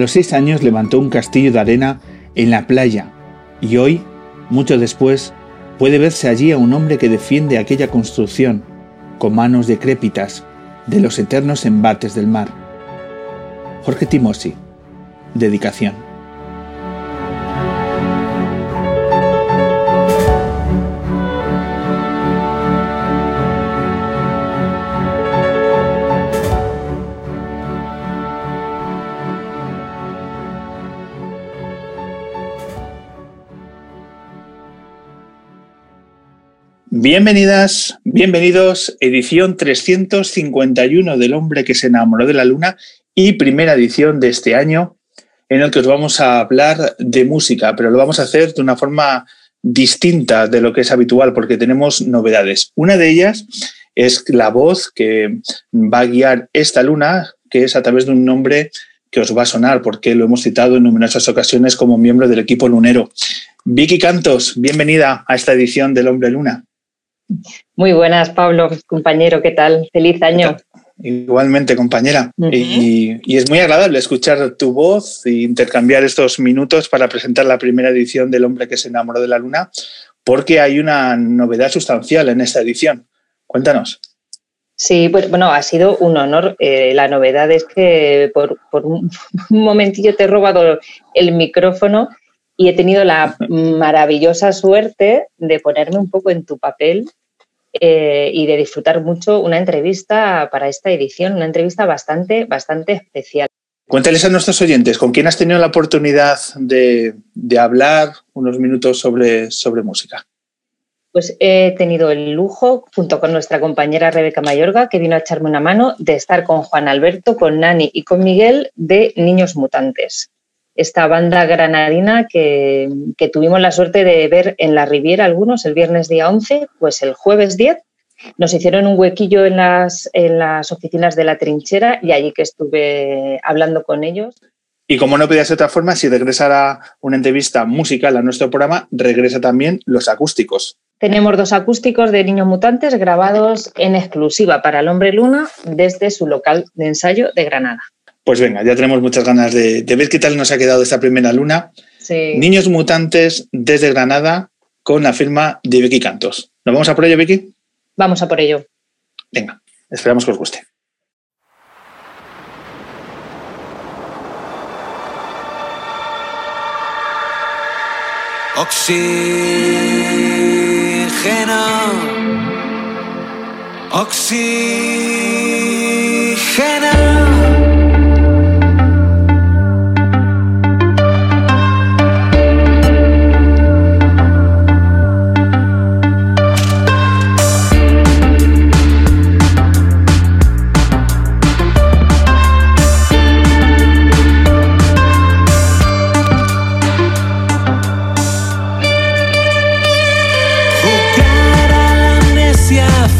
Los seis años levantó un castillo de arena en la playa y hoy, mucho después, puede verse allí a un hombre que defiende aquella construcción con manos decrépitas de los eternos embates del mar. Jorge Timosi. Dedicación. Bienvenidas, bienvenidos, edición 351 del hombre que se enamoró de la luna y primera edición de este año en el que os vamos a hablar de música, pero lo vamos a hacer de una forma distinta de lo que es habitual porque tenemos novedades. Una de ellas es la voz que va a guiar esta luna, que es a través de un nombre que os va a sonar porque lo hemos citado en numerosas ocasiones como miembro del equipo lunero. Vicky Cantos, bienvenida a esta edición del Hombre Luna. Muy buenas, Pablo, compañero, ¿qué tal? Feliz año. Igualmente, compañera. y, es muy agradable escuchar tu voz e intercambiar estos minutos para presentar la primera edición del Hombre que se enamoró de la Luna, porque hay una novedad sustancial en esta edición. Cuéntanos. Sí, pues bueno, ha sido un honor. Eh, la novedad es que por, un momentillo te he robado el micrófono y he tenido la maravillosa suerte de ponerme un poco en tu papel eh, y de disfrutar mucho una entrevista para esta edición, una entrevista bastante, bastante especial. Cuéntales a nuestros oyentes, ¿con quién has tenido la oportunidad de, hablar unos minutos sobre, sobre música? Pues he tenido el lujo, junto con nuestra compañera Rebeca Mayorga, que vino a echarme una mano, de estar con Juan Alberto, con Nani y con Miguel de Niños Mutantes esta banda granadina que, tuvimos la suerte de ver en la Riviera algunos el viernes día 11, pues el jueves 10 nos hicieron un huequillo en las, en las oficinas de la trinchera y allí que estuve hablando con ellos. Y como no podía ser de otra forma, si regresara una entrevista musical a nuestro programa, regresa también los acústicos. Tenemos dos acústicos de Niños Mutantes grabados en exclusiva para el Hombre Luna desde su local de ensayo de Granada. Pues venga, ya tenemos muchas ganas de, ver qué tal nos ha quedado esta primera luna. Niños mutantes desde Granada con la firma de Vicky Cantos. ¿Nos vamos a por ello, Vicky? Vamos a por ello. Venga, esperamos que os guste. Oxígeno. Oxígeno.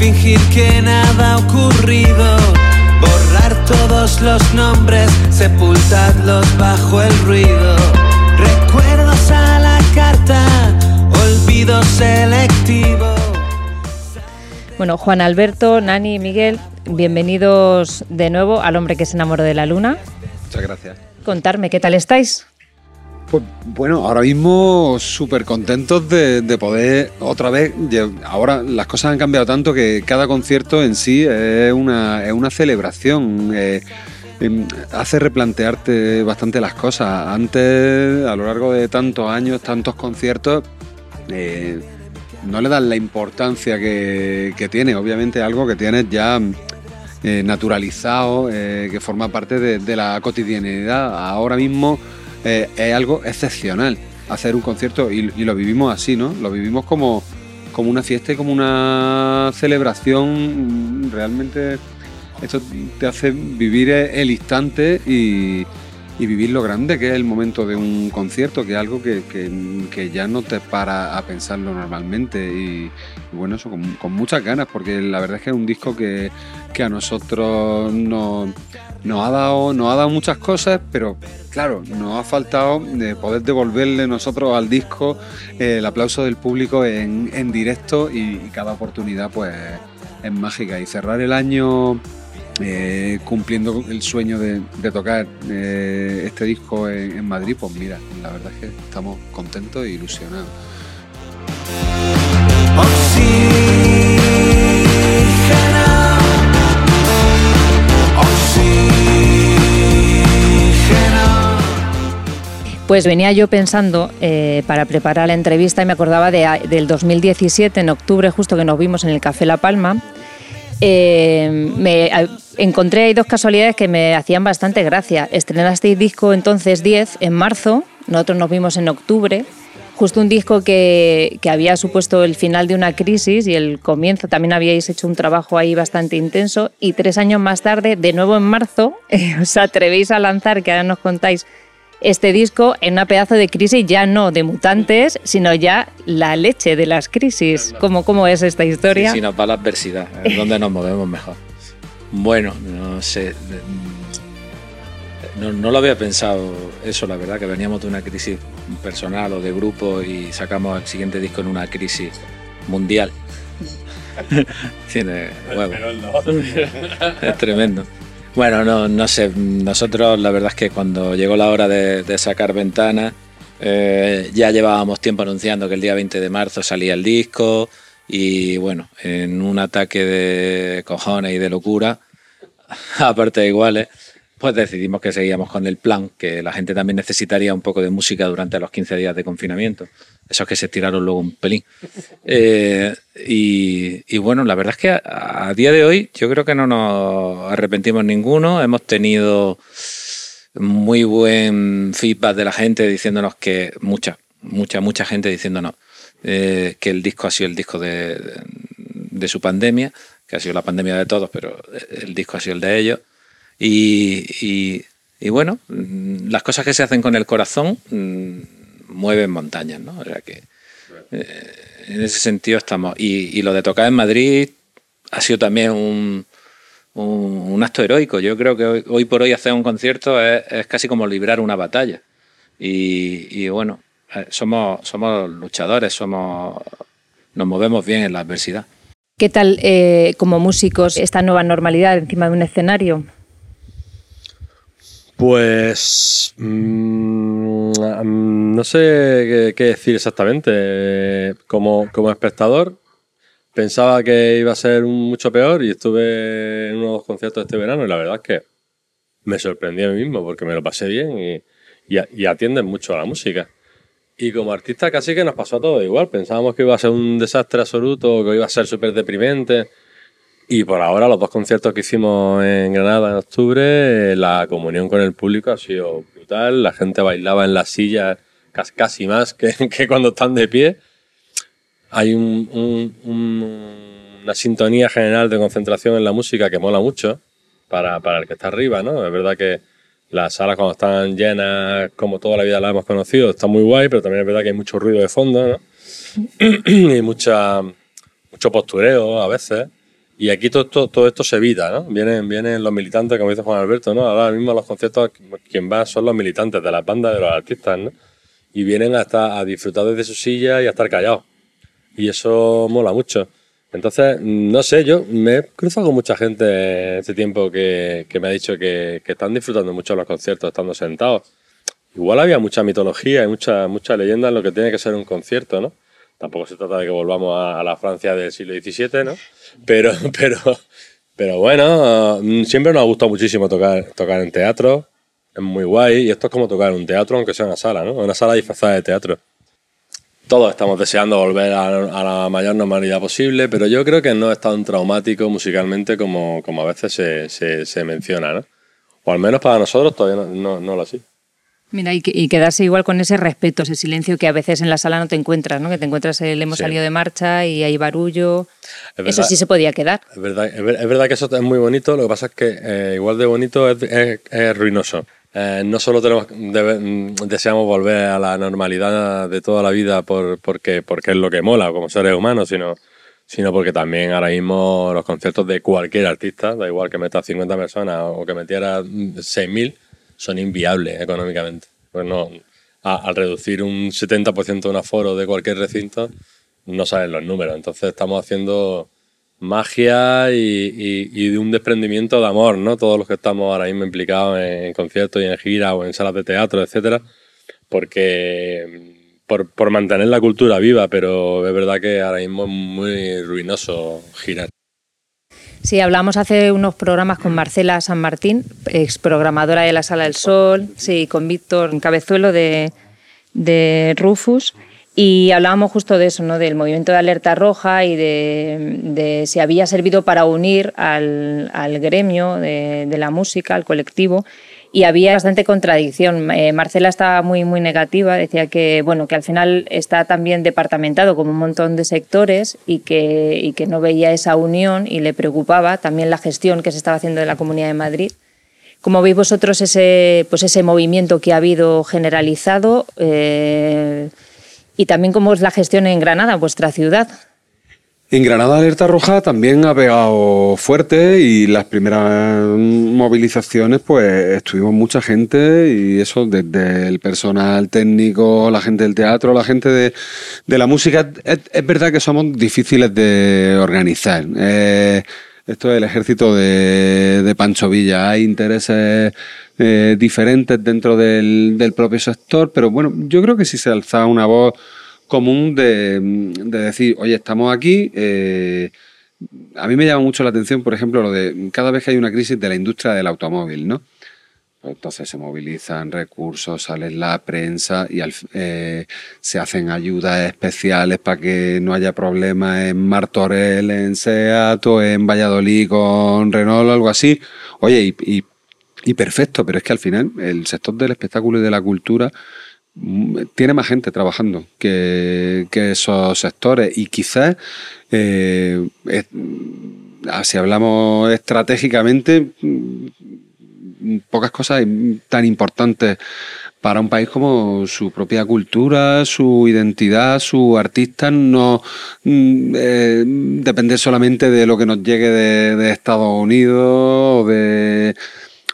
Que nada ha ocurrido. Borrar todos los nombres, sepultarlos bajo el ruido. Recuerdos a la carta, olvido selectivo. Bueno, Juan Alberto, Nani y Miguel, bienvenidos de nuevo al hombre que se enamoró de la luna. Muchas gracias. Contarme, ¿qué tal estáis? Pues bueno, ahora mismo súper contentos de, de, poder otra vez. Ahora las cosas han cambiado tanto que cada concierto en sí es una, es una celebración. Eh, em, hace replantearte bastante las cosas. Antes, a lo largo de tantos años, tantos conciertos, eh, no le dan la importancia que, que tiene. Obviamente, algo que tienes ya eh, naturalizado, que forma parte de, de la cotidianidad. Ahora mismo eh, es algo excepcional hacer un concierto y, lo vivimos así, ¿no? Lo vivimos como, como una fiesta y como una celebración. Realmente esto te hace vivir el instante y, vivir lo grande que es el momento de un concierto, que es algo que, ya no te para a pensarlo normalmente. Y, bueno, eso con, muchas ganas, porque la verdad es que es un disco que, a nosotros nos nos ha dado, ha dado muchas cosas, pero claro, nos ha faltado de poder devolverle nosotros al disco eh, el aplauso del público en, directo y, cada oportunidad pues es mágica. Y cerrar el año eh, cumpliendo el sueño de, tocar eh, este disco en, Madrid, pues mira, la verdad es que estamos contentos e ilusionados. Pues venía yo pensando eh, para preparar la entrevista y me acordaba del 2017, en octubre, justo que nos vimos en el Café La Palma. Eh, me encontré dos casualidades que me hacían bastante gracia. Estrenasteis disco entonces 10 en marzo, nosotros nos vimos en octubre, justo un disco que, que, había supuesto el final de una crisis y el comienzo. También habíais hecho un trabajo ahí bastante intenso y tres años más tarde, de nuevo en marzo, os atrevéis a lanzar, que ahora nos contáis este disco en una pedazo de crisis ya no de mutantes, sino ya la leche de las crisis. ¿Cómo, cómo es esta historia? Sí, sí nos va la adversidad, es donde nos movemos mejor. Bueno, no sé. No, no, lo había pensado eso, la verdad, que veníamos de una crisis personal o de grupo y sacamos el siguiente disco en una crisis mundial. Tiene huevo. es tremendo. Bueno, no, no sé, nosotros la verdad es que cuando llegó la hora de, sacar ventanas, eh, ya llevábamos tiempo anunciando que el día 20 de marzo salía el disco y bueno, en un ataque de cojones y de locura, aparte de iguales, pues decidimos que seguíamos con el plan, que la gente también necesitaría un poco de música durante los 15 días de confinamiento. Esos que se tiraron luego un pelín. Eh, y, bueno, la verdad es que a, día de hoy yo creo que no nos arrepentimos ninguno. Hemos tenido muy buen feedback de la gente diciéndonos que, mucha, mucha, mucha gente diciéndonos eh, que el disco ha sido el disco de, de su pandemia, que ha sido la pandemia de todos, pero el disco ha sido el de ellos. Y, bueno, mm, las cosas que se hacen con el corazón mm, mueven montañas, ¿no? O sea que eh, en ese sentido estamos. Y, lo de tocar en Madrid ha sido también un, acto heroico. Yo creo que hoy, por hoy hacer un concierto es, casi como librar una batalla. Y, bueno, eh, somos, somos luchadores, nos movemos bien en la adversidad. ¿Qué tal eh, como músicos esta nueva normalidad encima de un escenario? Pues mm, no sé qué, decir exactamente. Como, como, espectador pensaba que iba a ser mucho peor y estuve en unos conciertos este verano y la verdad es que me sorprendí a mí mismo porque me lo pasé bien y, y, atienden mucho a la música. Y como artista casi que nos pasó todo igual. Pensábamos que iba a ser un desastre absoluto, que iba a ser súper deprimente y por ahora, los dos conciertos que hicimos en Granada en octubre, la comunión con el público ha sido brutal. La gente bailaba en las sillas casi más que, que cuando están de pie. Hay un, una sintonía general de concentración en la música que mola mucho para, para el que está arriba, ¿no? Es verdad que las salas cuando están llenas, como toda la vida la hemos conocido, está muy guay, pero también es verdad que hay mucho ruido de fondo, ¿no? y mucha, mucho postureo a veces. Y aquí todo, esto se evita, ¿no? Vienen, vienen los militantes, como dice Juan Alberto, ¿no? Ahora mismo los conciertos, quien va son los militantes de la banda de los artistas, ¿no? Y vienen hasta a disfrutar desde su silla y a estar callados. Y eso mola mucho. Entonces, no sé, yo me he cruzado con mucha gente este tiempo que, que me ha dicho que, que, están disfrutando mucho los conciertos estando sentados. igual había mucha mitología y mucha, mucha leyenda en lo que tiene que ser un concierto, ¿no? Tampoco se trata de que volvamos a, la Francia del siglo XVII, ¿no? Pero, pero, pero bueno, mm, siempre nos ha gustado muchísimo tocar, tocar en teatro. Es muy guay. Y esto es como tocar en un teatro, aunque sea una sala, ¿no? Una sala disfrazada de teatro. Todos estamos deseando volver a, la mayor normalidad posible, pero yo creo que no es tan traumático musicalmente como, como a veces se, se, menciona, ¿no? O al menos para nosotros todavía no, no, lo así. Mira, y, y quedarse igual con ese respeto, ese silencio que a veces en la sala no te encuentras, ¿no? Que te encuentras el hemos Sí. salido de marcha y hay barullo. Es Eso verdad- sí se podía quedar. Es verdad, es ver- es verdad que eso es muy bonito, lo que pasa es que eh, igual de bonito es, es- es ruinoso. Eh, no solo tenemos, debe- mm, deseamos volver a la normalidad de toda la vida por, porque, porque es lo que mola como seres humanos, sino, sino porque también ahora mismo los conciertos de cualquier artista, da igual que metas 50 personas o que metieras mm, 6.000, son inviables económicamente. Pues no, al reducir un 70% de un aforo de cualquier recinto, no salen los números. Entonces estamos haciendo magia y, de un desprendimiento de amor, ¿no? Todos los que estamos ahora mismo implicados en, en conciertos y en giras o en salas de teatro, etcétera, porque por, por mantener la cultura viva, pero es verdad que ahora mismo es muy ruinoso girar. Sí, hablamos hace unos programas con Marcela San Martín, ex programadora de la Sala del Sol, sí, con Víctor Cabezuelo de, de Rufus, y hablábamos justo de eso, ¿no? del movimiento de alerta roja y de, de si había servido para unir al, al gremio de, de la música, al colectivo, y había bastante contradicción. Eh, Marcela estaba muy, muy negativa, decía que, bueno, que al final está también departamentado como un montón de sectores y que, y que no veía esa unión y le preocupaba también la gestión que se estaba haciendo de la Comunidad de Madrid. ¿Cómo veis vosotros ese, pues ese movimiento que ha habido generalizado eh, y también cómo es la gestión en Granada, vuestra ciudad? En Granada Alerta Roja también ha pegado fuerte y las primeras movilizaciones pues estuvimos mucha gente y eso desde el personal técnico, la gente del teatro, la gente de, la música. Es, es verdad que somos difíciles de organizar. Eh, esto es el ejército de, Pancho Villa. Hay intereses eh, diferentes dentro del, del propio sector, pero bueno, yo creo que si se alza una voz común de, de decir, oye, estamos aquí. eh, a mí me llama mucho la atención, por ejemplo, lo de cada vez que hay una crisis de la industria del automóvil, ¿no? Entonces se movilizan recursos, sale la prensa y al- eh, se hacen ayudas especiales para que no haya problemas en Martorell, en Seat o en Valladolid con Renault o algo así. Oye, y, y- perfecto, pero es que al final el sector del espectáculo y de la cultura mm, tiene más gente trabajando que, que esos sectores y quizás eh, es- ah, si hablamos estratégicamente mm, pocas cosas tan importantes para un país como su propia cultura, su identidad, su artista, no mm, eh, depender solamente de lo que nos llegue de, Estados Unidos o de,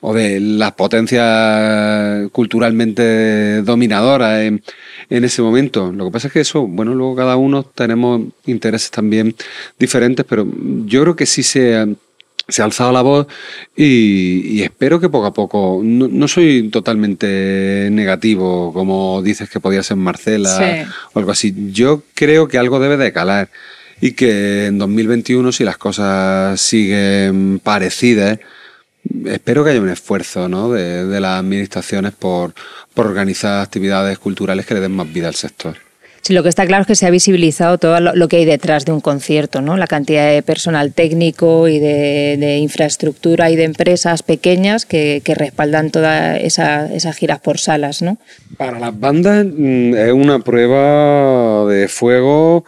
o de las potencias culturalmente dominadoras en, en ese momento. Lo que pasa es que eso, bueno, luego cada uno tenemos intereses también diferentes, pero yo creo que sí se se ha alzado la voz y, y espero que poco a poco, no, no soy totalmente negativo como dices que podía ser Marcela Sí. o algo así, yo creo que algo debe de calar y que en 2021 si las cosas siguen parecidas, espero que haya un esfuerzo ¿no? de, de las administraciones por, por organizar actividades culturales que le den más vida al sector. Sí, lo que está claro es que se ha visibilizado todo lo, que hay detrás de un concierto, ¿no? La cantidad de personal técnico y de, de infraestructura y de empresas pequeñas que, que respaldan todas esa, esas giras por salas, ¿no? Para las bandas mm, es una prueba de fuego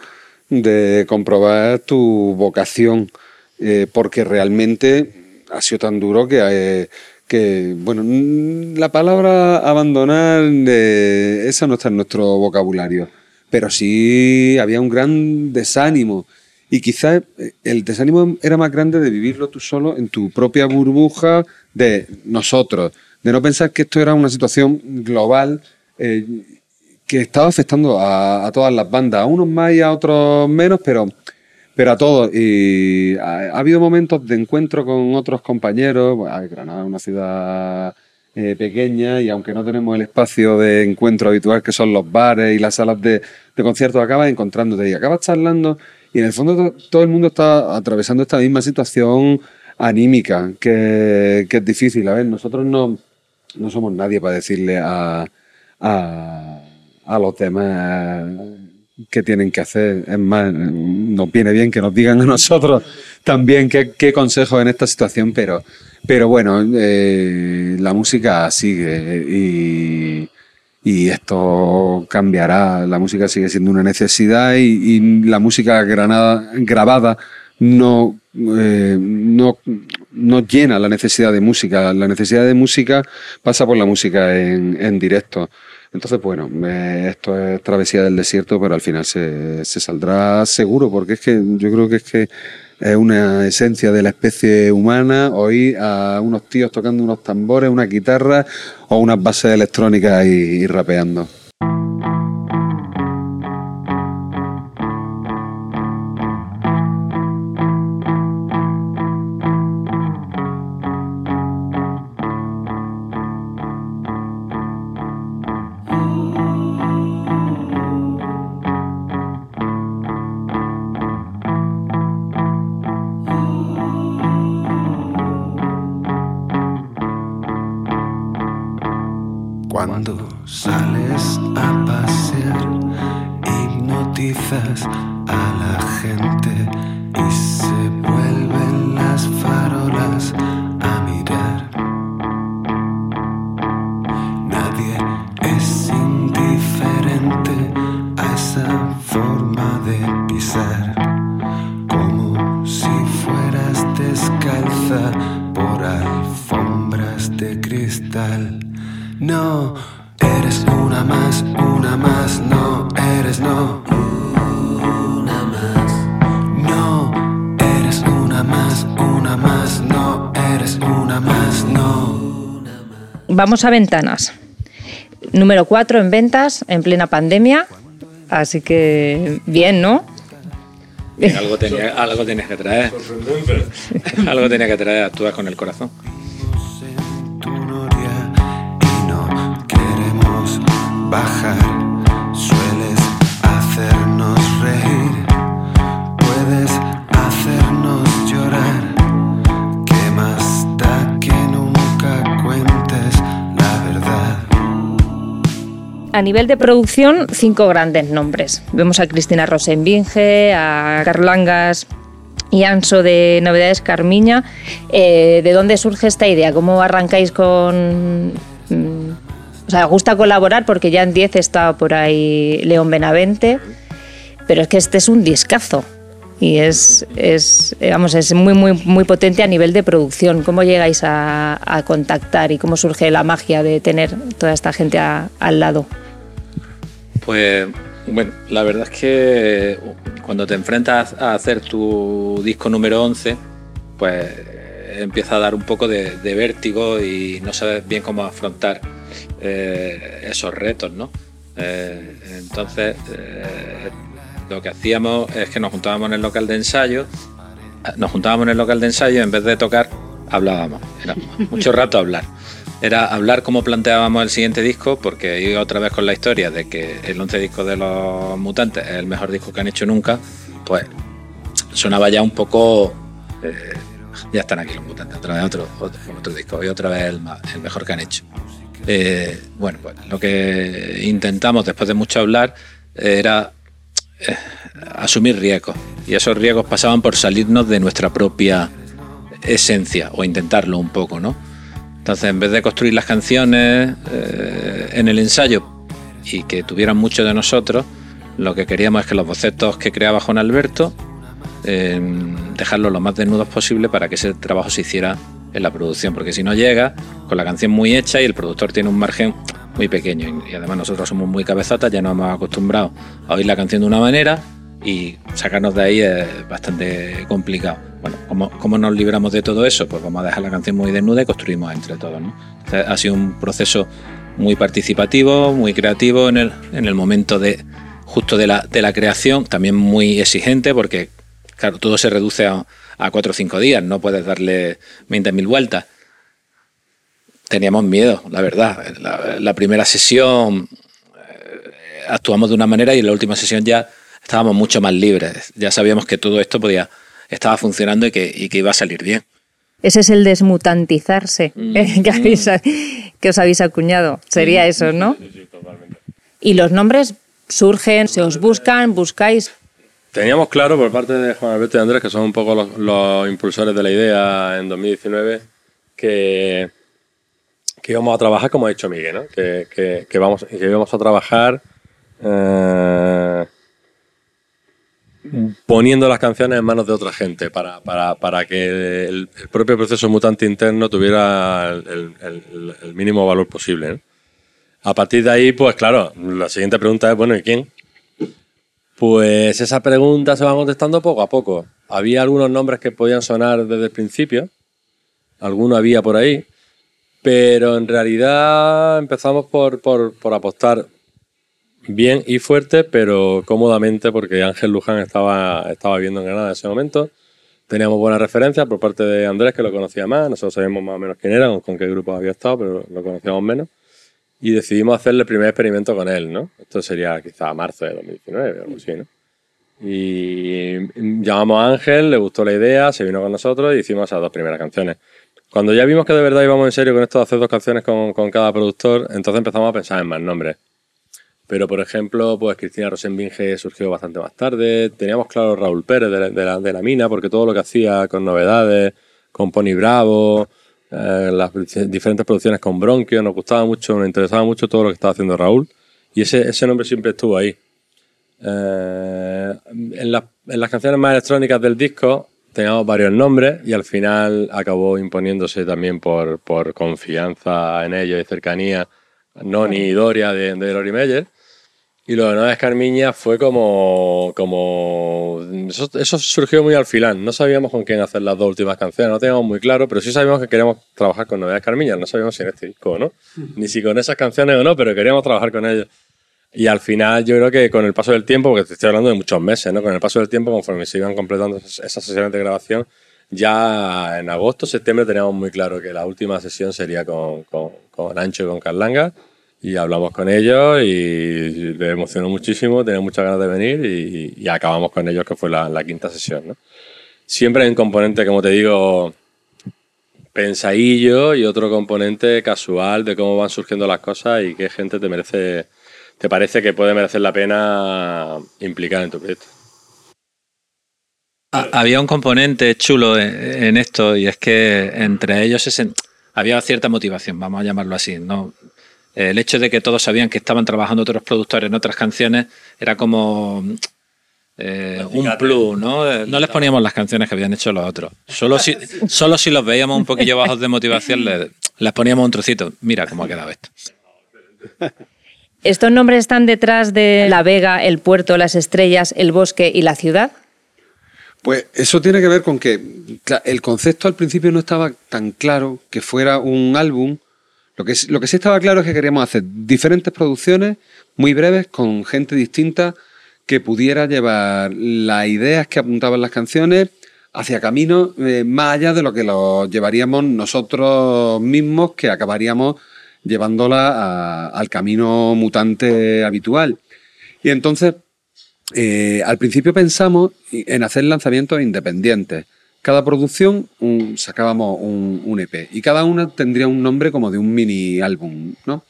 de comprobar tu vocación, eh, porque realmente ha sido tan duro que, eh, que bueno, mm, la palabra abandonar, eh, esa no está en nuestro vocabulario, pero sí había un gran desánimo. Y quizás eh, el desánimo era más grande de vivirlo tú solo en tu propia burbuja de nosotros, de no pensar que esto era una situación global eh, que estaba afectando a, a todas las bandas, a unos más y a otros menos, pero, pero a todos. Y ha, ha habido momentos de encuentro con otros compañeros. Bueno, Granada es una ciudad eh, pequeñas y aunque no tenemos el espacio de encuentro habitual que son los bares y las salas de, de conciertos, acabas encontrándote y acabas charlando y en el fondo to- todo el mundo está atravesando esta misma situación anímica que, es difícil. A ver, nosotros no, no somos nadie para decirle a, a, a los demás qué tienen que hacer. Es más, nos viene bien que nos digan a nosotros también qué, qué consejos en esta situación, pero, pero bueno, eh, la música sigue y, esto cambiará. La música sigue siendo una necesidad y, la música granada- grabada no, eh, no, no llena la necesidad de música. La necesidad de música pasa por la música en, en directo. Entonces, bueno, esto es travesía del desierto, pero al final se, se saldrá seguro, porque es que yo creo que es que es una esencia de la especie humana oír a unos tíos tocando unos tambores, una guitarra o unas bases electrónicas y, y rapeando. Vamos a ventanas. Número 4 en ventas en plena pandemia. Así que bien, ¿no? Bien, algo, tenía, algo tenías que traer. algo tenía que traer, actúas con el corazón. tu noria y no queremos bajar. A nivel de producción, cinco grandes nombres. Vemos a Cristina Rosenbinge, a Carlangas y Anso de Novedades Carmiña. Eh, ¿De dónde surge esta idea? ¿Cómo arrancáis con...? mm, O sea, gusta colaborar porque ya en 10 está por ahí León Benavente, pero es que este es un discazo y es, vamos, es muy, muy, muy potente a nivel de producción. ¿Cómo llegáis a, contactar y cómo surge la magia de tener toda esta gente al lado? Pues bueno, la verdad es que cuando te enfrentas a hacer tu disco número 11, pues eh, empieza a dar un poco de, vértigo y no sabes bien cómo afrontar eh, esos retos, ¿no? Eh, entonces, lo que hacíamos es que nos juntábamos en el local de ensayo, nos juntábamos en el local de ensayo, en vez de tocar, hablábamos. Era mucho rato hablar. Era hablar cómo planteábamos el siguiente disco, porque iba otra vez con la historia de que el 11 disco de los mutantes es el mejor disco que han hecho nunca, pues sonaba ya un poco. eh, ya están aquí los mutantes, otra vez otro, otro, disco y otra vez el, el mejor que han hecho. Eh, bueno, pues lo que intentamos después de mucho hablar era eh, asumir riesgos. Y esos riesgos pasaban por salirnos de nuestra propia esencia o intentarlo un poco, ¿no? Entonces, en vez de construir las canciones eh, en el ensayo y que tuvieran mucho de nosotros, lo que queríamos es que los bocetos que creaba Juan Alberto, eh, dejarlos lo más desnudos posible para que ese trabajo se hiciera en la producción, porque si no llega con la canción muy hecha y el productor tiene un margen muy pequeño y, y además nosotros somos muy cabezotas, ya nos hemos acostumbrado a oír la canción de una manera y sacarnos de ahí es bastante complicado. Bueno, ¿cómo, nos libramos de todo eso? Pues vamos a dejar la canción muy desnuda y construimos entre todos. ¿no? Entonces, ha sido un proceso muy participativo, muy creativo en el, en el momento de justo de la, creación, también muy exigente porque claro, todo se reduce a, a cuatro o cinco días, no puedes darle 20.000 vueltas. teníamos miedo, la verdad. La, la primera sesión eh, actuamos de una manera y en la última sesión ya estábamos mucho más libres. Ya sabíamos que todo esto podía, estaba funcionando y que, y que iba a salir bien. Ese es el desmutantizarse eh, que, habéis- que os habéis acuñado. Sería eso, ¿no? Y los nombres surgen, se os buscan, buscáis. Teníamos claro por parte de Juan Alberto y Andrés, que son un poco los, los impulsores de la idea en 2019, que, que íbamos a trabajar como ha dicho Miguel, ¿no? que, que, que vamos, que íbamos a trabajar eh, poniendo las canciones en manos de otra gente para, para, para que el, propio proceso mutante interno tuviera el, mínimo valor posible. A partir de ahí, pues claro, la siguiente pregunta es, bueno, ¿y quién? Pues esa pregunta se va contestando poco a poco. Había algunos nombres que podían sonar desde el principio, alguno había por ahí, pero en realidad empezamos por, por- por apostar bien y fuerte, pero cómodamente, porque Ángel Luján estaba, estaba viviendo en Granada en ese momento. Teníamos buenas referencias por parte de Andrés, que lo conocía más. Nosotros sabíamos más o menos quién era, con, qué grupo había estado, pero lo conocíamos menos. Y decidimos hacerle el primer experimento con él, ¿no? Esto sería quizá marzo de 2019 o algo así, ¿no? Y llamamos a Ángel, le gustó la idea, se vino con nosotros y hicimos esas dos primeras canciones. Cuando ya vimos que de verdad íbamos en serio con esto de hacer dos canciones con, con cada productor, entonces empezamos a pensar en más nombres. Pero, por ejemplo, pues Cristina Rosenbinge surgió bastante más tarde. Teníamos claro Raúl Pérez de la, de la- la Mina, porque todo lo que hacía con novedades, con Pony Bravo, eh, las diferentes producciones con Bronquio, nos gustaba mucho, nos interesaba mucho todo lo que estaba haciendo Raúl. Y ese, ese nombre siempre estuvo ahí. Eh, en, las- en las canciones más electrónicas del disco teníamos varios nombres y al final acabó imponiéndose también por, por confianza en ellos y cercanía Noni y Doria de, de Lori Meyer. Y lo de Nueva Escarmiña fue como. como eso, eso surgió muy al final. No sabíamos con quién hacer las dos últimas canciones, no teníamos muy claro, pero sí sabíamos que queríamos trabajar con Nueva Escarmiña. No sabíamos si en este disco o no, ni si con esas canciones o no, pero queríamos trabajar con ellos. Y al final, yo creo que con el paso del tiempo, porque te estoy hablando de muchos meses, ¿no? Con el paso del tiempo, conforme se iban completando esas, esas sesiones de grabación, ya en agosto, septiembre teníamos muy claro que la última sesión sería con, con, con Ancho y con Carlanga. Y hablamos con ellos y les emocionó muchísimo, tenía muchas ganas de venir y, acabamos con ellos, que fue la, quinta sesión. Siempre hay un componente, como te digo, pensadillo y otro componente casual de cómo van surgiendo las cosas y qué gente te merece, te parece que puede merecer la pena implicar en tu proyecto. Ha- Había un componente chulo en, en esto y es que entre ellos se había cierta motivación, vamos a llamarlo así. ¿no? El hecho de que todos sabían que estaban trabajando otros productores en otras canciones era como eh, un plus, ¿no? Eh, No les poníamos las canciones que habían hecho los otros. Solo si, solo si los veíamos un poquillo bajos de motivación les, les poníamos un trocito. Mira cómo ha quedado esto. ¿Estos nombres están detrás de la vega, el puerto, las estrellas, el bosque y la ciudad? Pues eso tiene que ver con que el concepto al principio no estaba tan claro que fuera un álbum. Lo que, lo que sí estaba claro es que queríamos hacer diferentes producciones muy breves con gente distinta que pudiera llevar las ideas que apuntaban las canciones hacia caminos eh, más allá de lo que los llevaríamos nosotros mismos, que acabaríamos llevándola al camino mutante habitual. Y entonces eh, al principio pensamos en hacer lanzamientos independientes. Cada producción sacábamos un, EP y cada una tendría un nombre como de un mini álbum, ¿no?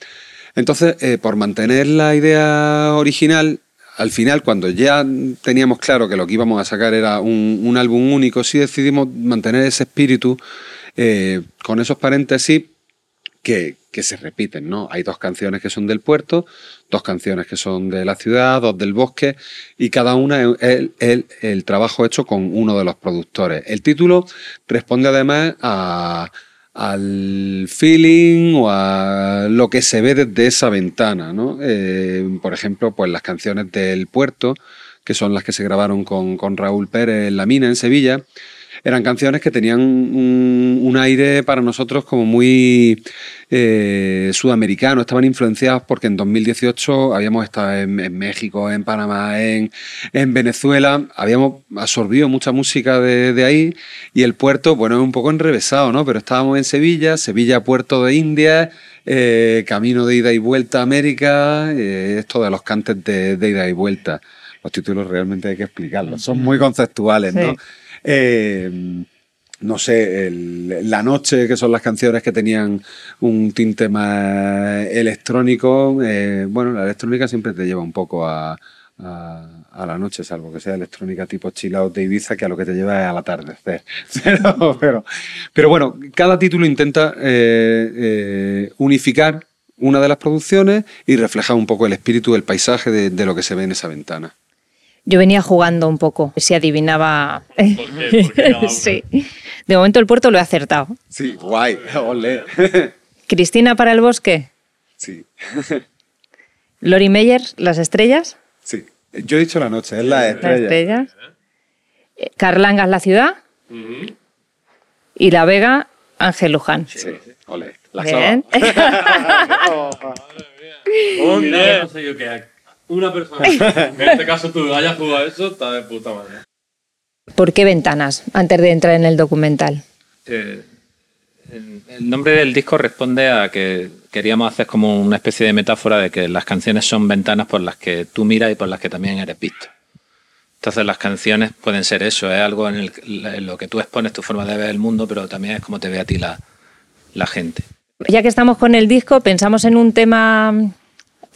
Entonces, eh, por mantener la idea original, al final, cuando ya teníamos claro que lo que íbamos a sacar era un, un álbum único, sí decidimos mantener ese espíritu eh, con esos paréntesis que, que se repiten, ¿no? Hay dos canciones que son del puerto, dos canciones que son de la ciudad, dos del bosque, y cada una es el, el- trabajo hecho con uno de los productores. El título responde además a- al feeling o a lo que se ve desde esa ventana, ¿no? Eh, por ejemplo, pues las canciones del puerto, que son las que se grabaron con, con Raúl Pérez en La Mina, en Sevilla, eran canciones que tenían un, un aire para nosotros como muy eh, sudamericano, estaban influenciados porque en 2018 habíamos estado en, en México, en Panamá, en, en Venezuela, habíamos absorbido mucha música de, de ahí y el puerto, bueno, es un poco enrevesado, ¿no? Pero estábamos en Sevilla, Sevilla, puerto de India, eh, camino de ida y vuelta a América, eh, esto de los cantes de, de ida y vuelta. Los títulos realmente hay que explicarlos, son muy conceptuales, ¿no? Eh, no sé, el- La Noche, que son las canciones que tenían un tinte más electrónico. eh, bueno, la electrónica siempre te lleva un poco a, a- la noche, salvo que sea electrónica tipo chill out de Ibiza, que a lo que te lleva es al atardecer. Pero, pero, bueno, cada título intenta eh, eh, unificar una de las producciones y reflejar un poco el espíritu del paisaje de lo que se ve en esa ventana. Yo venía jugando un poco, si adivinaba. qué? ¿Por qué sí. De momento el puerto lo he acertado. Sí, guay, olé. Cristina para el bosque. sí. Lori Meyer, las estrellas. Sí, yo he dicho la noche, es la Las estrella. estrellas. Eh, Carlangas, la ciudad. Y La Vega, Ángel Luján. Sí, ole. La Bien. Un día, no sé yo qué. Una persona, en este caso tú hayas jugado eso, está de puta madre. ¿Por qué ventanas? Antes de entrar en el documental. Eh, el- nombre del disco responde a que queríamos hacer como una especie de metáfora de que las canciones son ventanas por las que tú miras y por las que también eres visto. Entonces las canciones pueden ser eso, es algo en, el- en lo que tú expones tu forma de ver el mundo, pero también es como te ve a ti la, la gente. Ya que estamos con el disco, pensamos en un tema.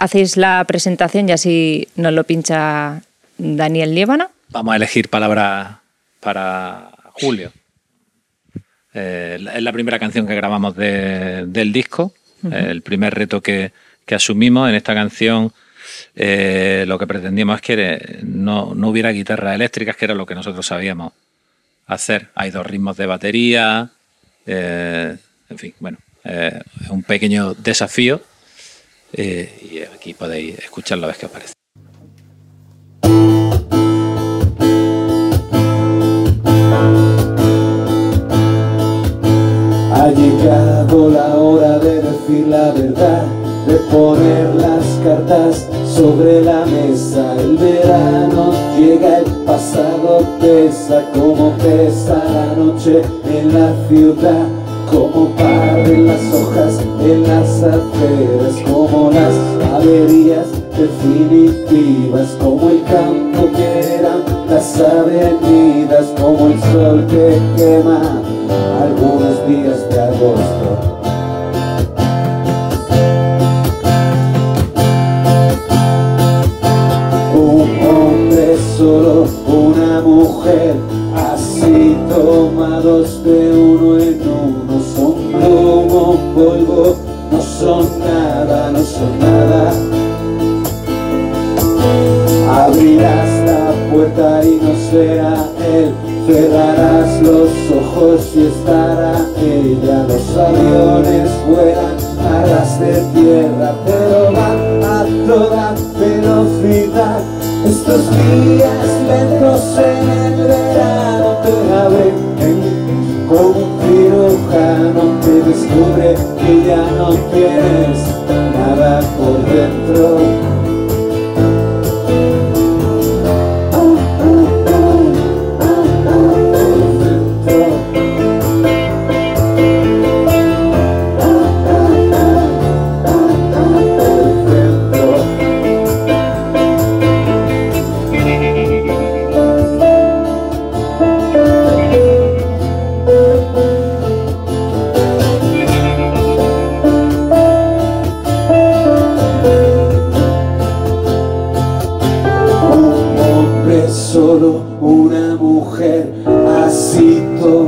Hacéis la presentación y así nos lo pincha Daniel Liébana. Vamos a elegir palabras para Julio. Eh, es la primera canción que grabamos de- del disco, el primer reto que, que asumimos en esta canción. eh, lo que pretendíamos es que no, no hubiera guitarras eléctricas, que era lo que nosotros sabíamos hacer. Hay dos ritmos de batería, eh, en fin, bueno, es un pequeño desafío eh, y aquí podéis escucharlo a ver qué os parece. Ha llegado la hora de decir la verdad, de poner las cartas sobre la mesa. El verano llega, el pasado pesa, como pesa la noche en la ciudad, como parden las hojas en las aceras, como las averías definitivas, como el campo que eran las avenidas, como el sol que quema algunos días de agosto.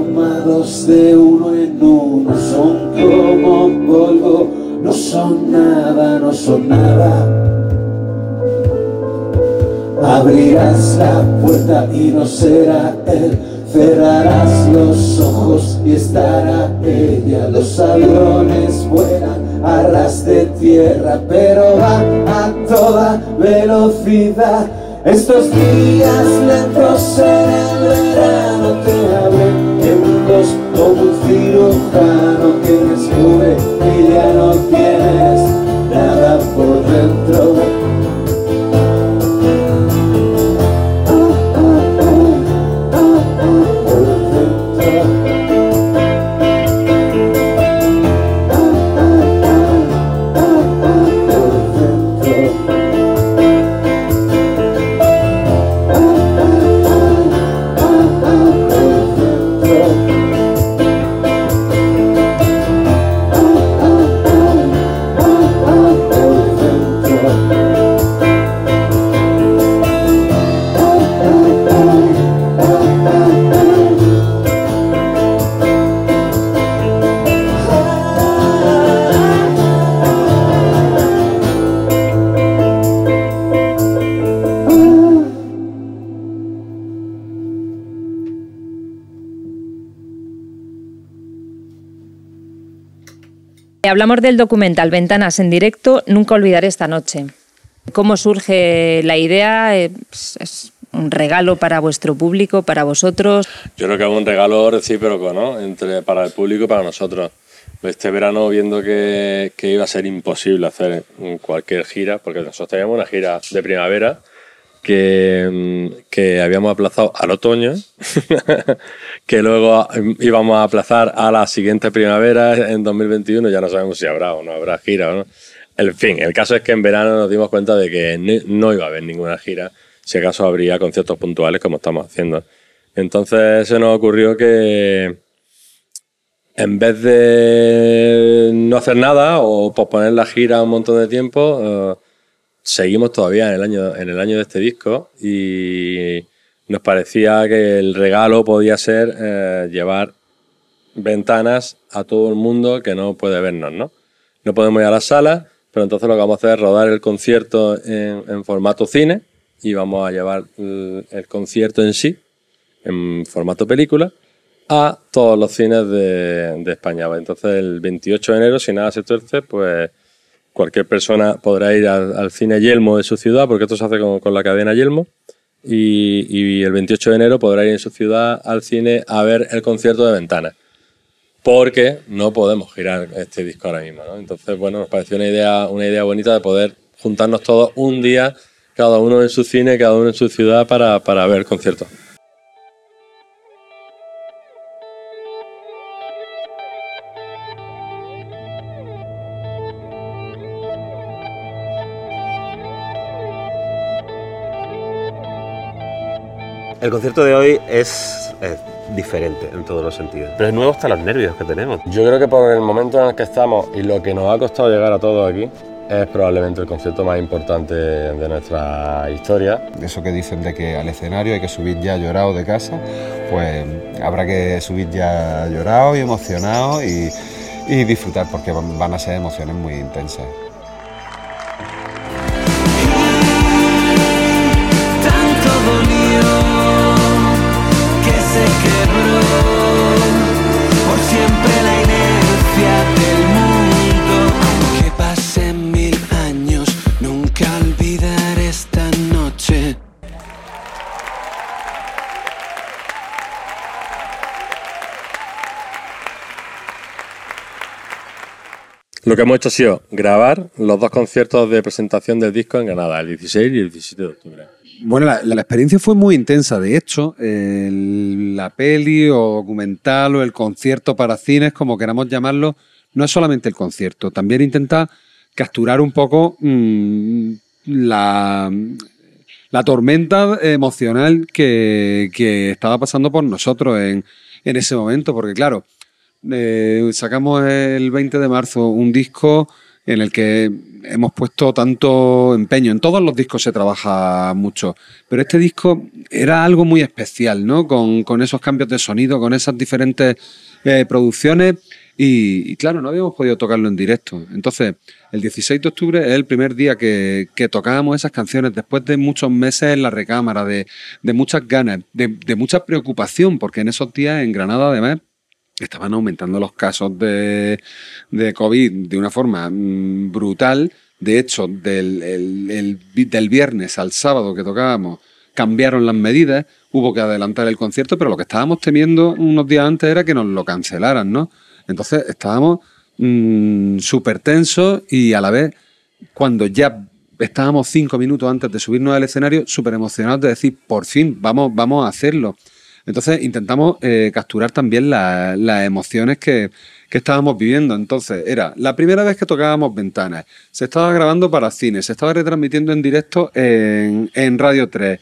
Tomados de uno en uno, son como polvo, no son nada, no son nada. Abrirás la puerta y no será él, cerrarás los ojos y estará ella. Los aviones vuelan a ras de tierra, pero van a toda velocidad. Estos días lentos en el verano un cirujano que descubre que ya no tienes nada por dentro. Hablamos del documental Ventanas en directo, nunca olvidaré esta noche. ¿Cómo surge la idea? ¿Es, es un regalo para vuestro público, para vosotros? Yo creo que es un regalo recíproco, ¿no? Entre, para el público y para nosotros. Este verano, viendo que, que iba a ser imposible hacer cualquier gira, porque nosotros teníamos una gira de primavera que, mm, que habíamos aplazado al otoño, que luego íbamos a aplazar a la siguiente primavera en 2021, ya no sabemos si habrá o no habrá gira o no. En fin, el caso es que en verano nos dimos cuenta de que no iba a haber ninguna gira, si acaso habría conciertos puntuales como estamos haciendo. Entonces se nos ocurrió que en vez de no hacer nada o posponer la gira un montón de tiempo, eh, seguimos todavía en el año, en el año de este disco y nos parecía que el regalo podía ser eh, llevar ventanas a todo el mundo que no puede vernos, ¿no? No podemos ir a la sala, pero entonces lo que vamos a hacer es rodar el concierto en, formato cine y vamos a llevar el, concierto en sí, en formato película, a todos los cines de, de España. Entonces el 28 de enero, si nada se tuerce, pues cualquier persona podrá ir al, al, cine Yelmo de su ciudad, porque esto se hace con, la cadena Yelmo, y, y, el 28 de enero podrá ir en su ciudad al cine a ver el concierto de Ventana, porque no podemos girar este disco ahora mismo. ¿no? Entonces, bueno, nos pareció una idea, una idea bonita de poder juntarnos todos un día, cada uno en su cine, cada uno en su ciudad, para, para ver el concierto. El concierto de hoy es, es, diferente en todos los sentidos. Pero es nuevo hasta los nervios que tenemos. Yo creo que por el momento en el que estamos y lo que nos ha costado llegar a todos aquí, es probablemente el concierto más importante de nuestra historia. Eso que dicen de que al escenario hay que subir ya llorado de casa, pues habrá que subir ya llorado y emocionado y, y disfrutar porque van a ser emociones muy intensas. Lo que hemos hecho ha sido grabar los dos conciertos de presentación del disco en Granada, el 16 y el 17 de octubre. Bueno, la, experiencia fue muy intensa. De hecho, la peli o documental o el concierto para cines, como queramos llamarlo, no es solamente el concierto. También intenta capturar un poco mmm, la, la, tormenta emocional que, que, estaba pasando por nosotros en, en ese momento. Porque claro, eh, sacamos el 20 de marzo un disco en el que hemos puesto tanto empeño. En todos los discos se trabaja mucho, pero este disco era algo muy especial, ¿no? Con, esos cambios de sonido, con esas diferentes eh, producciones. Y, claro, no habíamos podido tocarlo en directo. Entonces, el 16 de octubre es el primer día que, tocábamos esas canciones después de muchos meses en la recámara, de, de muchas ganas, de, de mucha preocupación, porque en esos días en Granada, además, estaban aumentando los casos de, de COVID de una forma mmm, brutal. De hecho, del, el, el, del viernes al sábado que tocábamos, cambiaron las medidas, hubo que adelantar el concierto, pero lo que estábamos temiendo unos días antes era que nos lo cancelaran, ¿no? Entonces estábamos mmm, súper tensos y a la vez, cuando ya estábamos cinco minutos antes de subirnos al escenario, súper emocionados de decir, por fin, vamos, vamos a hacerlo. Entonces intentamos eh, capturar también la- las emociones que, estábamos viviendo. Entonces era la primera vez que tocábamos ventanas, se estaba grabando para cine, se estaba retransmitiendo en directo en, Radio 3.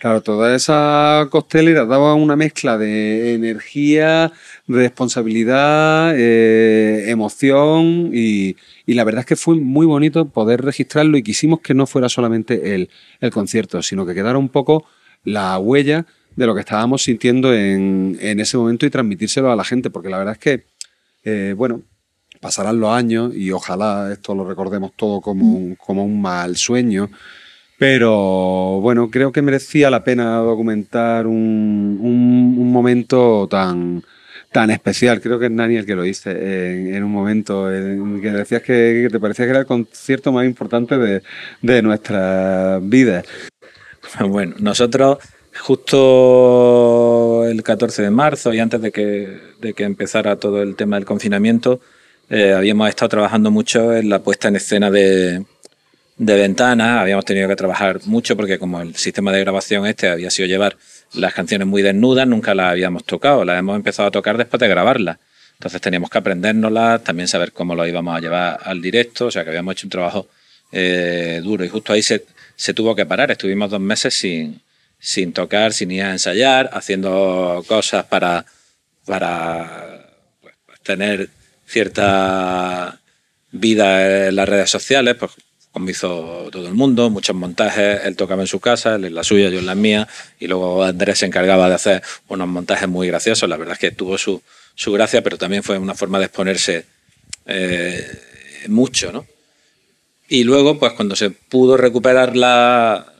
Claro, toda esa costelera daba una mezcla de energía, responsabilidad, eh, emoción y, la verdad es que fue muy bonito poder registrarlo y quisimos que no fuera solamente el concierto, sino que quedara un poco la huella de lo que estábamos sintiendo en, en ese momento y transmitírselo a la gente, porque la verdad es que, eh, bueno, pasarán los años y ojalá esto lo recordemos todo como un, como un mal sueño. Pero bueno, creo que merecía la pena documentar un, un- un momento tan, tan especial. Creo que es Nani el que lo dice en, en un momento en que decías que, que te parecía que era el concierto más importante de, de nuestras vidas. Bueno, nosotros justo el 14 de marzo y antes de que, de que empezara todo el tema del confinamiento, eh, habíamos estado trabajando mucho en la puesta en escena de, de ventanas, habíamos tenido que trabajar mucho porque como el sistema de grabación este había sido llevar las canciones muy desnudas, nunca las habíamos tocado, las hemos empezado a tocar después de grabarlas. Entonces teníamos que aprendérnoslas, también saber cómo lo íbamos a llevar al directo, o sea que habíamos hecho un trabajo eh, duro. Y justo ahí se, se tuvo que parar, estuvimos dos meses sin, sin tocar, sin ir a ensayar, haciendo cosas para, para pues, pues, tener cierta vida en las redes sociales, pues como hizo todo el mundo, muchos montajes, él tocaba en su casa, él en la suya, yo en la mía, y luego Andrés se encargaba de hacer unos montajes muy graciosos, la verdad es que tuvo su, su gracia, pero también fue una forma de exponerse eh, mucho, ¿no? Y luego, pues cuando se pudo recuperar la,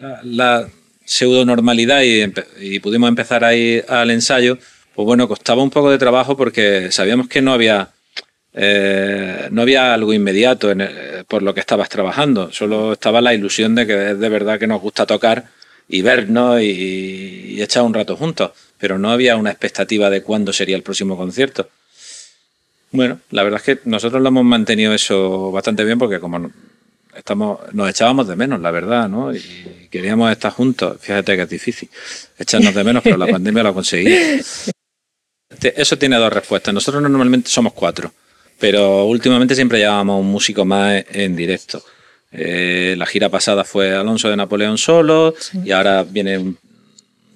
la, la pseudo normalidad y, pudimos empezar a ir al ensayo, pues bueno, costaba un poco de trabajo porque sabíamos que no había eh, no había algo inmediato el- por lo que estabas trabajando, solo estaba la ilusión de que es de verdad que nos gusta tocar y vernos y, y echar un rato juntos, pero no había una expectativa de cuándo sería el próximo concierto. Bueno, la verdad es que nosotros lo hemos mantenido eso bastante bien porque como estamos, nos echábamos de menos, la verdad, ¿no? Y queríamos estar juntos. Fíjate que es difícil echarnos de menos, pero la pandemia lo ha conseguido. Te- Eso tiene dos respuestas. Nosotros normalmente somos cuatro, pero últimamente siempre llevábamos un músico más en directo. Eh, la gira pasada fue Alonso de Napoleón solo y ahora viene un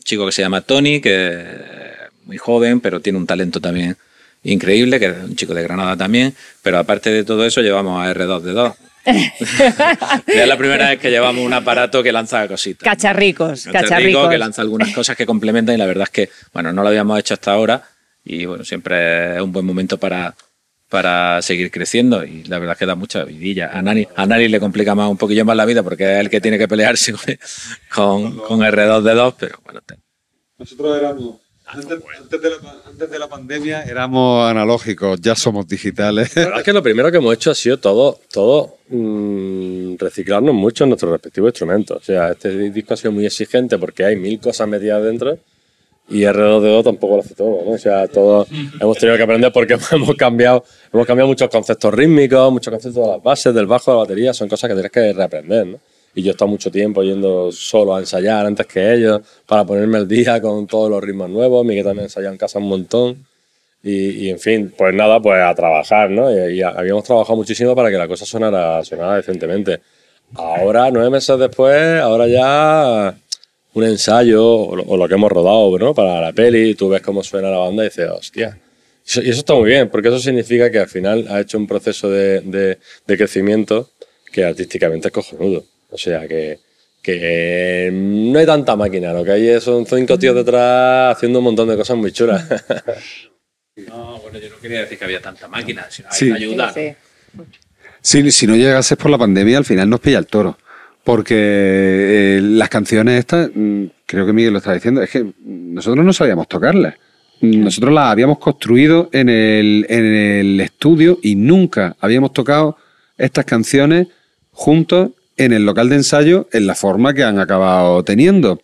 chico que se llama Tony, que es muy joven, pero tiene un talento también increíble, que es un chico de Granada también. Pero aparte de todo eso, llevamos a R2D2. es la primera vez que llevamos un aparato que lanza cositas. Cacharricos, Cacharrico, cacharricos. que lanza algunas cosas que complementan y la verdad es que, bueno, no lo habíamos hecho hasta ahora y bueno, siempre es un buen momento para, para seguir creciendo y la verdad es que da mucha vidilla. A Nani, a Nani le complica más un poquillo más la vida porque es el que tiene que pelearse con, con R2D2, pero bueno, Nosotros éramos, antes, antes de la, antes de la pandemia, éramos analógicos, ya somos digitales. La verdad es que lo primero que hemos hecho ha sido todo, todo mm, reciclarnos mucho en nuestros respectivos instrumentos. O sea, este disco ha sido muy exigente porque hay mil cosas metidas dentro y R2D2 tampoco lo hace todo, ¿no? O sea, todo hemos tenido que aprender porque hemos cambiado, hemos cambiado muchos conceptos rítmicos, muchos conceptos de las bases, del bajo, de la batería, son cosas que tienes que reaprender, ¿no? Y yo he estado mucho tiempo yendo solo a ensayar antes que ellos para ponerme al día con todos los ritmos nuevos. Miguel también ensayado en casa un montón. Y, y, en fin, pues nada, pues a trabajar, ¿no? Y, y habíamos trabajado muchísimo para que la cosa sonara, sonara decentemente. Ahora, nueve meses después, ahora ya un ensayo o lo, o lo que hemos rodado, ¿no? Para la peli, tú ves cómo suena la banda y dices, hostia. Y eso, eso está muy bien, porque eso significa que al final ha hecho un proceso de, de, de crecimiento que artísticamente es cojonudo. O sea que, que no hay tanta máquina, lo que hay es- son cinco tíos detrás haciendo un montón de cosas muy chulas. No, bueno, yo no quería decir que había tanta máquina, sino hay Sí. ayuda. Sí, Si, si no llegases por la pandemia, al final nos pilla el toro. Porque eh, las canciones estas, mm, creo que Miguel lo está diciendo, es que nosotros no sabíamos tocarlas. Nosotros las habíamos construido en el, en el estudio y nunca habíamos tocado estas canciones juntos en el local de ensayo en la forma que han acabado teniendo.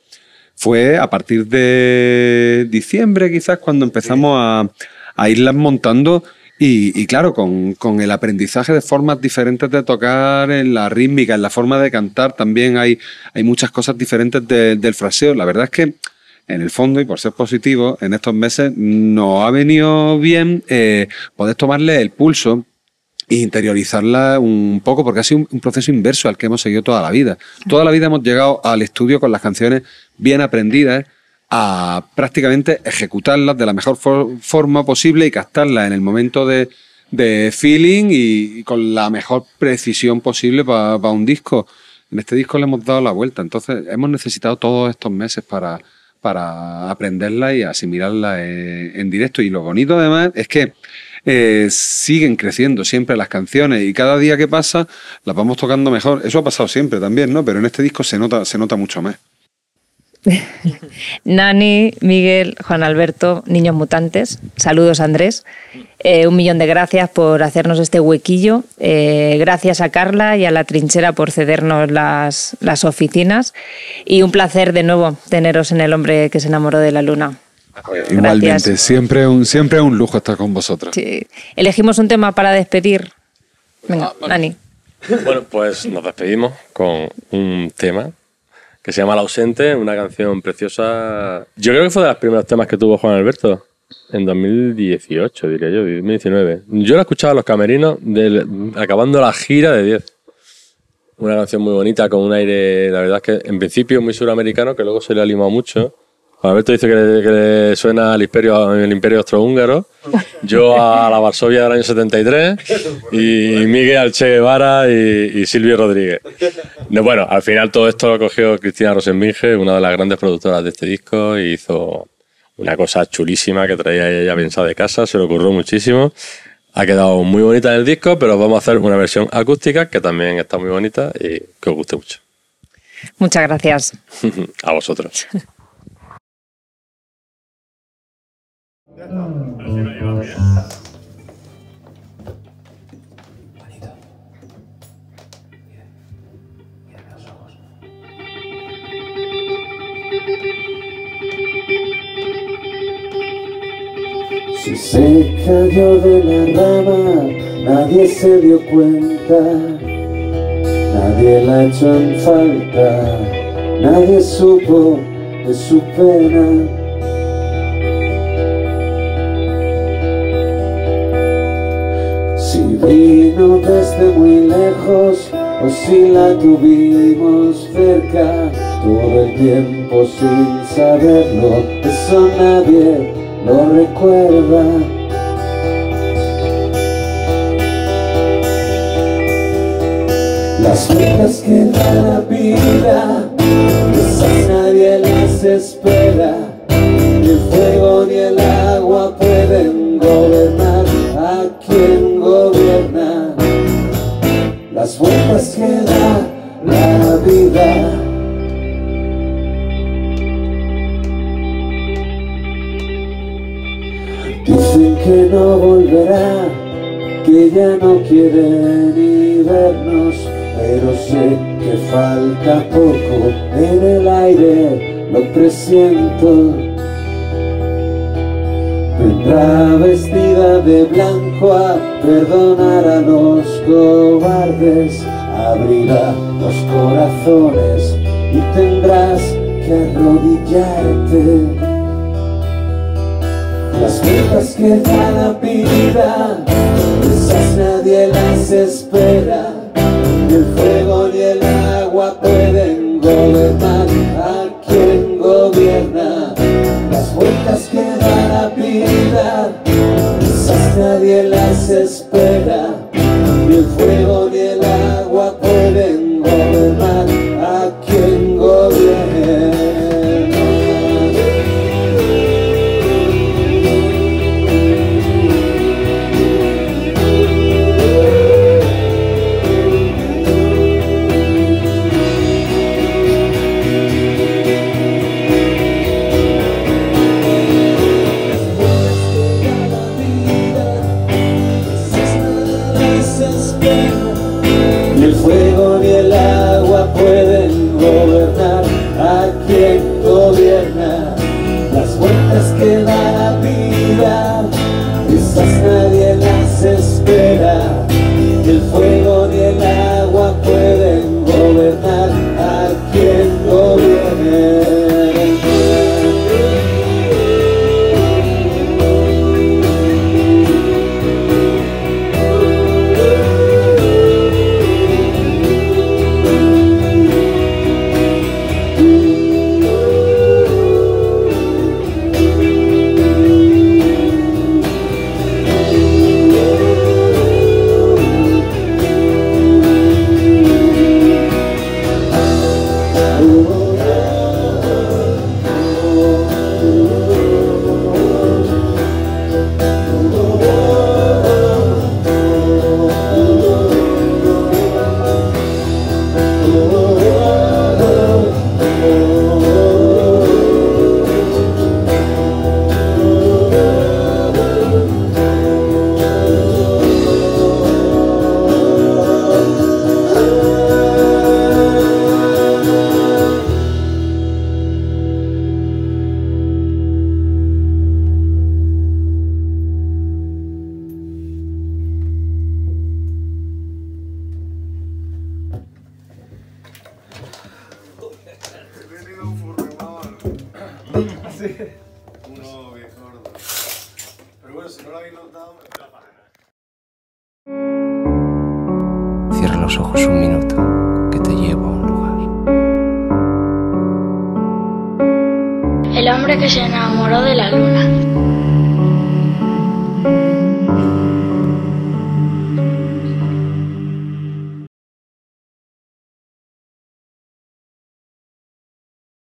Fue a partir de diciembre quizás cuando empezamos a, a irlas montando y, y claro, con, con el aprendizaje de formas diferentes de tocar, en la rítmica, en la forma de cantar, también hay, hay muchas cosas diferentes de- del fraseo. La verdad es que en el fondo y por ser positivo, en estos meses nos ha venido bien eh, poder tomarle el pulso e interiorizarla un poco, porque ha sido un, un proceso inverso al que hemos seguido toda la vida. Toda la vida hemos llegado al estudio con las canciones bien aprendidas, a prácticamente ejecutarlas de la mejor for- forma posible y captarlas en el momento de, de feeling y, y con la mejor precisión posible para un disco. En este disco le hemos dado la vuelta, entonces hemos necesitado todos estos meses para, para aprenderla y asimilarla en, en directo. Y lo bonito además es que eh, siguen creciendo siempre las canciones y cada día que pasa las vamos tocando mejor. Eso ha pasado siempre también, ¿no? Pero en este disco se nota, se nota mucho más. Nani, Miguel, Juan Alberto, Niños Mutantes. Saludos, Andrés. Eh, un millón de gracias por hacernos este huequillo. Eh, gracias a Carla y a la trinchera por cedernos las, las oficinas. Y un placer de nuevo teneros en El hombre que se enamoró de la luna. Igualmente, siempre un, siempre un lujo estar con vosotros. Sí. Elegimos un tema para despedir. Venga, Nani. Bueno, pues nos despedimos con un tema que se llama El ausente, una canción preciosa. Yo creo que fue de los primeros temas que tuvo Juan Alberto. En 2018, diría yo, 2019. Yo la escuchaba en los camerinos del- acabando la gira de 10. Una canción muy bonita, con un aire, la verdad es que en principio muy suramericano, que luego se le ha limado mucho. Alberto dice que le, que le suena al imperio, el imperio austrohúngaro. Yo a la Varsovia del año 73 y Miguel al Che Guevara y, y Silvio Rodríguez. No, bueno, al final todo esto lo cogió Cristina Rosenbinge, una de las grandes productoras de este disco, y hizo una cosa chulísima que traía ella pensada de casa, se le ocurrió muchísimo. Ha quedado muy bonita en el disco, pero vamos a hacer una versión acústica que también está muy bonita y que os guste mucho. Muchas gracias. a vosotros. Si se cayó de la rama, nadie se dio cuenta, nadie la echó en falta, nadie supo de su pena. Vino desde muy lejos o si la tuvimos cerca, todo el tiempo sin saberlo, eso nadie lo recuerda. Las vueltas que da la vida, esas nadie las espera. Ni el fuego ni el agua pueden gobernar a quien. Las vueltas que da la vida. Dicen que no volverá, que ya no quiere ni vernos, pero sé que falta poco en el aire, lo presiento. Vendrá vestida de blanco a perdonar a los cobardes, abrirá los corazones y tendrás que arrodillarte. Las vueltas que da la vida, esas nadie las espera. Ni el fuego ni el agua pueden nadie las espera. Ni el fuego ni el agua pueden